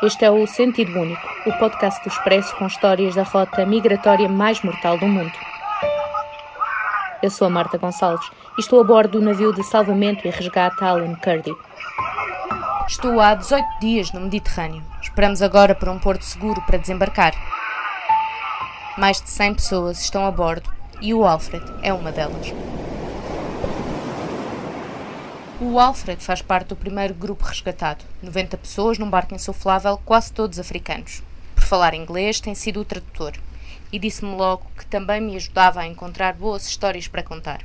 Este é o Sentido Único, o podcast do Expresso com histórias da rota migratória mais mortal do mundo. Eu sou a Marta Gonçalves e estou a bordo do navio de salvamento e resgate Alan Kurdi. Estou há 18 dias no Mediterrâneo. Esperamos agora por um porto seguro para desembarcar. Mais de 100 pessoas estão a bordo e o Alfred é uma delas. O Alfred faz parte do primeiro grupo resgatado, 90 pessoas num barco insuflável, quase todos africanos. Por falar inglês, tem sido o tradutor. E disse-me logo que também me ajudava a encontrar boas histórias para contar.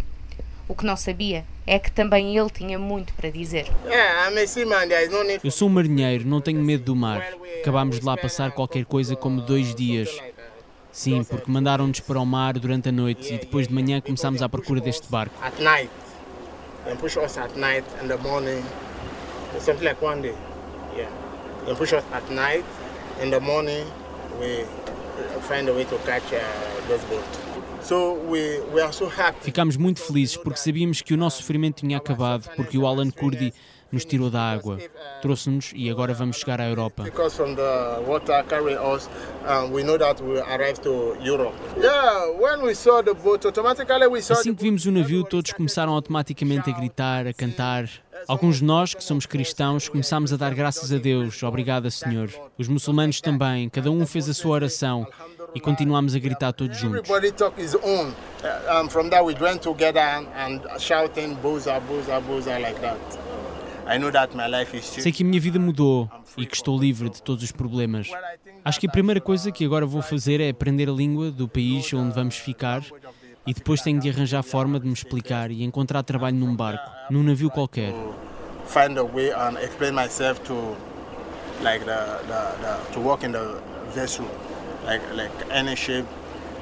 O que não sabia é que também ele tinha muito para dizer. Eu sou um marinheiro, não tenho medo do mar. Acabámos de lá passar qualquer coisa como dois dias. Sim, porque mandaram-nos para o mar durante a noite e depois de manhã começámos à procura deste barco and push us at night and the morning, something like one day. Yeah. Then push us at night, in the morning we find a way to catch uh, those boats. Ficámos muito felizes porque sabíamos que o nosso sofrimento tinha acabado, porque o Alan Kurdi nos tirou da água, trouxe-nos e agora vamos chegar à Europa. Assim que vimos o navio, todos começaram automaticamente a gritar, a cantar. Alguns de nós, que somos cristãos, começámos a dar graças a Deus, obrigada Senhor. Os muçulmanos também, cada um fez a sua oração e continuámos a gritar todos juntos. Sei que a minha vida mudou e que estou livre de todos os problemas. Acho que a primeira coisa que agora vou fazer é aprender a língua do país onde vamos ficar e depois tenho de arranjar forma de me explicar e encontrar trabalho num barco, num navio qualquer. Find a way and explain myself to like the, the, the to work in the vessel like like any shape,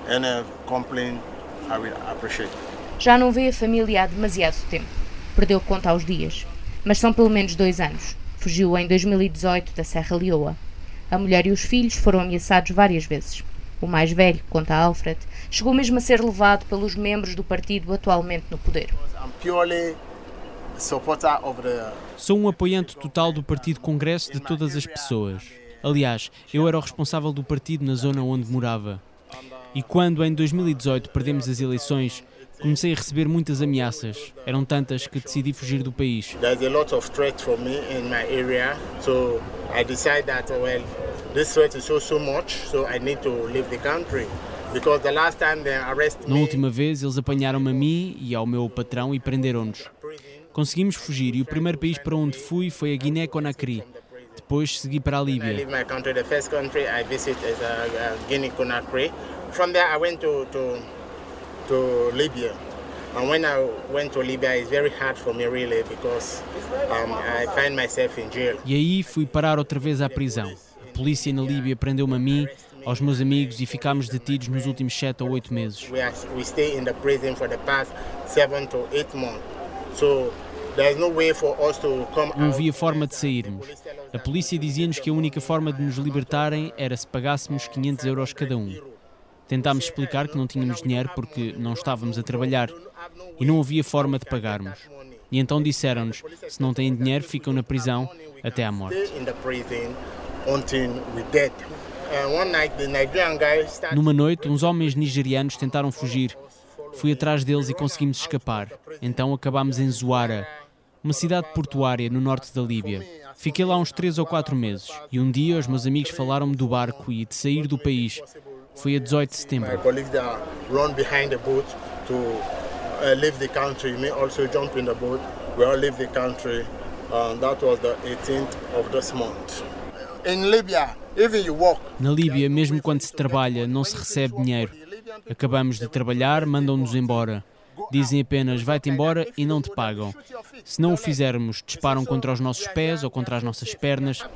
any complaint I will appreciate. Já não vê a família há demasiado tempo. Perdeu conta aos dias mas são pelo menos dois anos. Fugiu em 2018 da Serra Leoa. A mulher e os filhos foram ameaçados várias vezes. O mais velho, conta Alfred, chegou mesmo a ser levado pelos membros do partido atualmente no poder. Sou um apoiante total do Partido Congresso de todas as pessoas. Aliás, eu era o responsável do partido na zona onde morava. E quando em 2018 perdemos as eleições, comecei a receber muitas ameaças. Eram tantas que decidi fugir do país. There's a lot of threat for me in my area, so I decided that well, this threat is so so much, so I need to leave the country. Na última vez, eles apanharam-me a mim e ao meu patrão e prenderam-nos. Conseguimos fugir e o primeiro país para onde fui foi a Guiné-Conakry. Depois segui para a Líbia. From there I went to, to to Libya. And when I went to Libya, it's very hard for me really because um, I find myself in jail. E aí fui parar outra vez à prisão. A polícia na Líbia prendeu-me a mim, aos meus amigos e ficámos detidos nos últimos 7 ou 8 meses. We, are, we stay in the prison for the past 7 to 8 months. So não havia forma de sairmos. A polícia dizia-nos que a única forma de nos libertarem era se pagássemos 500 euros cada um. Tentámos explicar que não tínhamos dinheiro porque não estávamos a trabalhar e não havia forma de pagarmos. E então disseram-nos: se não têm dinheiro, ficam na prisão até à morte. Numa noite, uns homens nigerianos tentaram fugir. Fui atrás deles e conseguimos escapar. Então acabámos em Zuara, uma cidade portuária no norte da Líbia. Fiquei lá uns três ou quatro meses e um dia os meus amigos falaram-me do barco e de sair do país foi a 18 de setembro. Uh, leave the country may also jump in the boat. We all leave the country. That was the 18th of this month. In Libya, even you walk. Na Líbia, mesmo quando se trabalha, não se recebe dinheiro. Acabamos de trabalhar, mandam-nos embora. Dizem apenas vai-te embora e não te pagam. Se não o fizermos, disparam contra os nossos pés ou contra as nossas pernas. Uh,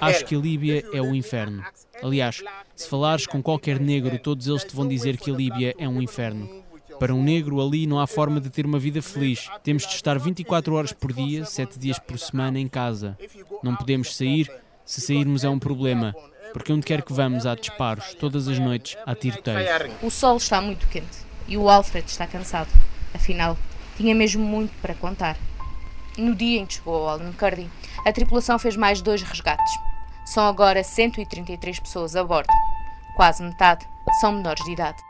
Acho que a Líbia é o inferno. Aliás, se falares com qualquer negro, todos eles te vão dizer que a Líbia é um inferno. Para um negro, ali não há forma de ter uma vida feliz. Temos de estar 24 horas por dia, 7 dias por semana em casa. Não podemos sair. Se sairmos é um problema porque onde quer que vamos há disparos, todas as noites há tiroteios. O sol está muito quente e o Alfred está cansado. Afinal, tinha mesmo muito para contar. No dia em que chegou ao Albuquerque, a tripulação fez mais dois resgates. São agora 133 pessoas a bordo. Quase metade são menores de idade.